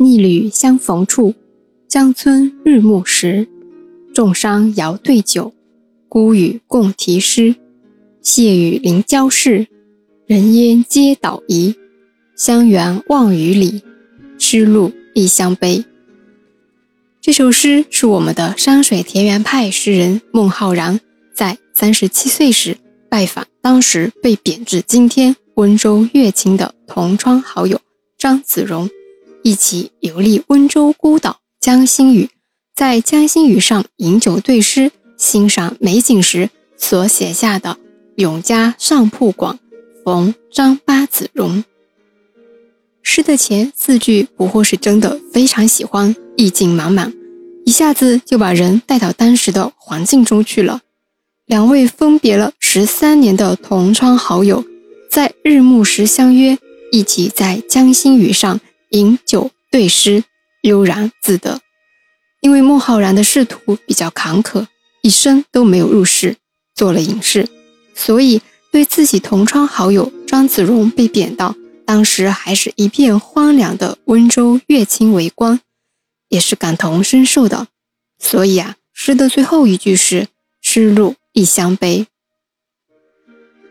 逆旅相逢处，江村日暮时。众商遥对酒，孤语共题诗。谢雨临郊市，人烟皆倒移。乡园望雨里，失路异乡悲。这首诗是我们的山水田园派诗人孟浩然在三十七岁时拜访当时被贬至今天温州乐清的同窗好友张子荣，一起游历温州孤岛江心屿，在江心屿上饮酒对诗、欣赏美景时所写下的“永嘉上铺广，逢张八子荣”。诗的前四句不惑是真的非常喜欢，意境满满，一下子就把人带到当时的环境中去了。两位分别了十三年的同窗好友，在日暮时相约，一起在江心屿上饮酒对诗，悠然自得。因为孟浩然的仕途比较坎坷，一生都没有入仕，做了隐士，所以对自己同窗好友张子荣被贬到。当时还是一片荒凉的温州乐清为官，也是感同身受的。所以啊，诗的最后一句是“诗路异乡悲”。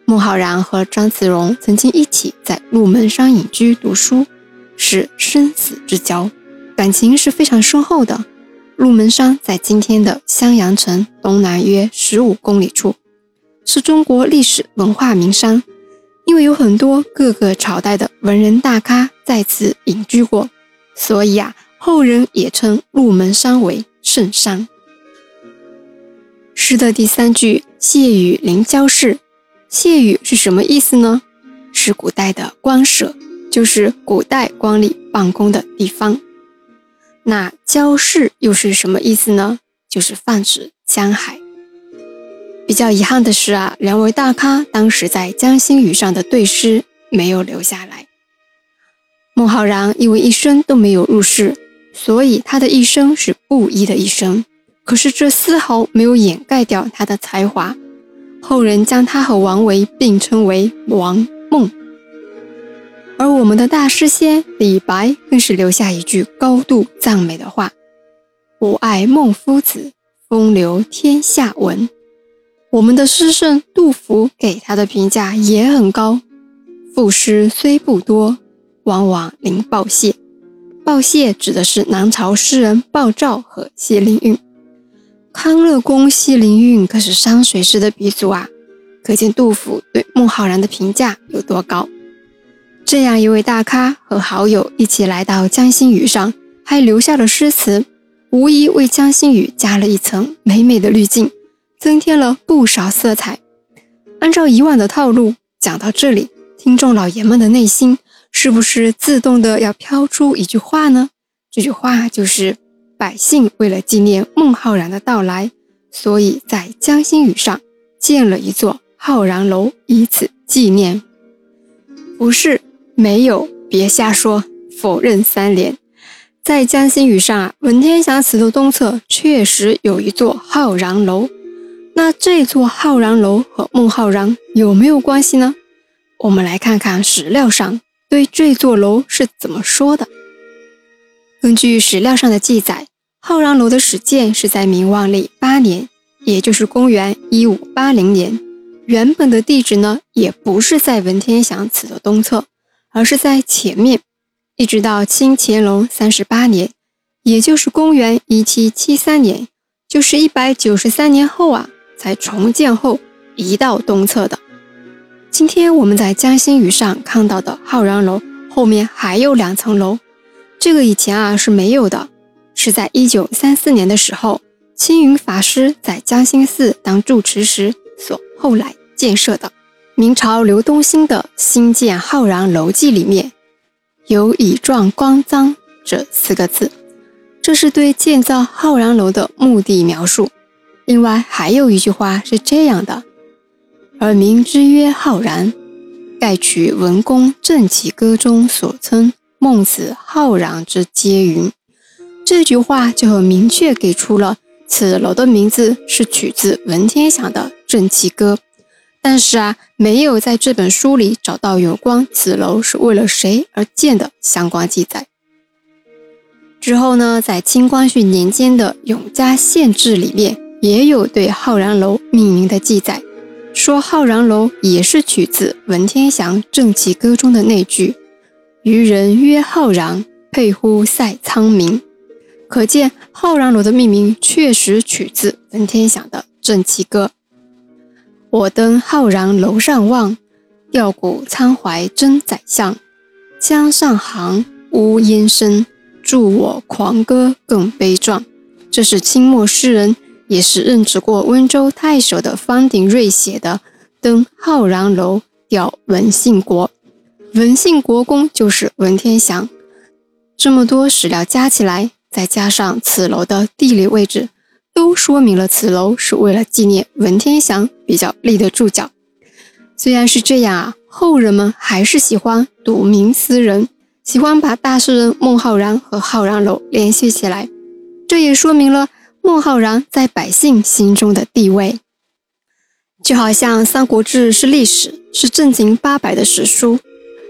孟浩然和张子荣曾经一起在鹿门山隐居读书，是生死之交，感情是非常深厚的。鹿门山在今天的襄阳城东南约十五公里处，是中国历史文化名山。因为有很多各个朝代的文人大咖在此隐居过，所以啊，后人也称鹿门山为圣山。诗的第三句“谢雨临郊市”，谢雨是什么意思呢？是古代的官舍，就是古代官吏办公的地方。那郊市又是什么意思呢？就是泛指江海。比较遗憾的是啊，两位大咖当时在江心屿上的对诗没有留下来。孟浩然因为一生都没有入仕，所以他的一生是布衣的一生。可是这丝毫没有掩盖掉他的才华，后人将他和王维并称为王孟。而我们的大诗仙李白更是留下一句高度赞美的话：“吾爱孟夫子，风流天下闻。”我们的诗圣杜甫给他的评价也很高，赋诗虽不多，往往临鲍谢。鲍谢指的是南朝诗人鲍照和谢灵运。康乐公谢灵运可是山水诗的鼻祖啊，可见杜甫对孟浩然的评价有多高。这样一位大咖和好友一起来到江心屿上，还留下了诗词，无疑为江心屿加了一层美美的滤镜。增添了不少色彩。按照以往的套路，讲到这里，听众老爷们的内心是不是自动的要飘出一句话呢？这句话就是：百姓为了纪念孟浩然的到来，所以在江心屿上建了一座浩然楼，以此纪念。不是，没有，别瞎说，否认三连。在江心屿上啊，文天祥祠的东侧确实有一座浩然楼。那这座浩然楼和孟浩然有没有关系呢？我们来看看史料上对这座楼是怎么说的。根据史料上的记载，浩然楼的始建是在明万历八年，也就是公元一五八零年。原本的地址呢，也不是在文天祥祠的东侧，而是在前面。一直到清乾隆三十八年，也就是公元一七七三年，就是一百九十三年后啊。才重建后移到东侧的。今天我们在江心屿上看到的浩然楼后面还有两层楼，这个以前啊是没有的，是在一九三四年的时候，青云法师在江心寺当住持时所后来建设的。明朝刘东兴的《新建浩然楼记》里面有“以壮光脏”这四个字，这是对建造浩然楼的目的描述。另外还有一句话是这样的：“而名之曰浩然，盖取文公正气歌中所称孟子浩然之皆云。”这句话就很明确给出了此楼的名字是取自文天祥的《正气歌》，但是啊，没有在这本书里找到有关此楼是为了谁而建的相关记载。之后呢，在清光绪年间的《永嘉县志》里面也有对浩然楼命名的记载，说浩然楼也是取自文天祥《正气歌》中的那句“渔人曰浩然，佩乎塞苍冥”。可见浩然楼的命名确实取自文天祥的《正气歌》。我登浩然楼上望，吊古苍怀真宰相。江上行，呜咽声，助我狂歌更悲壮。这是清末诗人，也是任职过温州太守的方鼎瑞写的《登浩然楼吊文信国》。文信国公就是文天祥。这么多史料加起来，再加上此楼的地理位置。都说明了此楼是为了纪念文天祥比较立得住脚。虽然是这样啊，后人们还是喜欢睹名思人，喜欢把大诗人孟浩然和浩然楼联系起来。这也说明了孟浩然在百姓心中的地位。就好像《三国志》是历史，是正经八百的史书，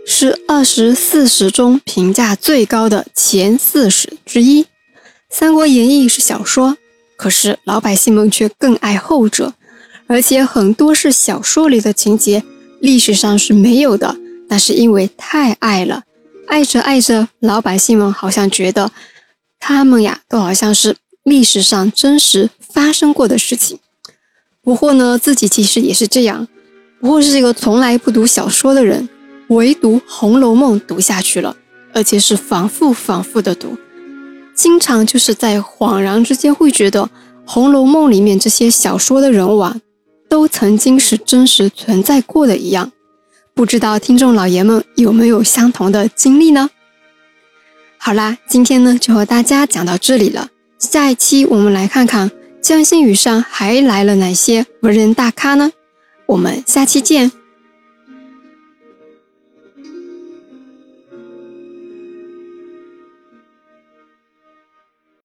是二十四史中评价最高的前四史之一。《三国演义》是小说。可是老百姓们却更爱后者，而且很多是小说里的情节，历史上是没有的。但是因为太爱了，爱着爱着，老百姓们好像觉得他们呀，都好像是历史上真实发生过的事情。不过呢，自己其实也是这样，不过是一个从来不读小说的人，唯独《红楼梦》读下去了，而且是反复反复的读。经常就是在恍然之间会觉得，《红楼梦》里面这些小说的人物啊，都曾经是真实存在过的一样。不知道听众老爷们有没有相同的经历呢？好啦，今天呢就和大家讲到这里了。下一期我们来看看江心屿上还来了哪些文人大咖呢？我们下期见。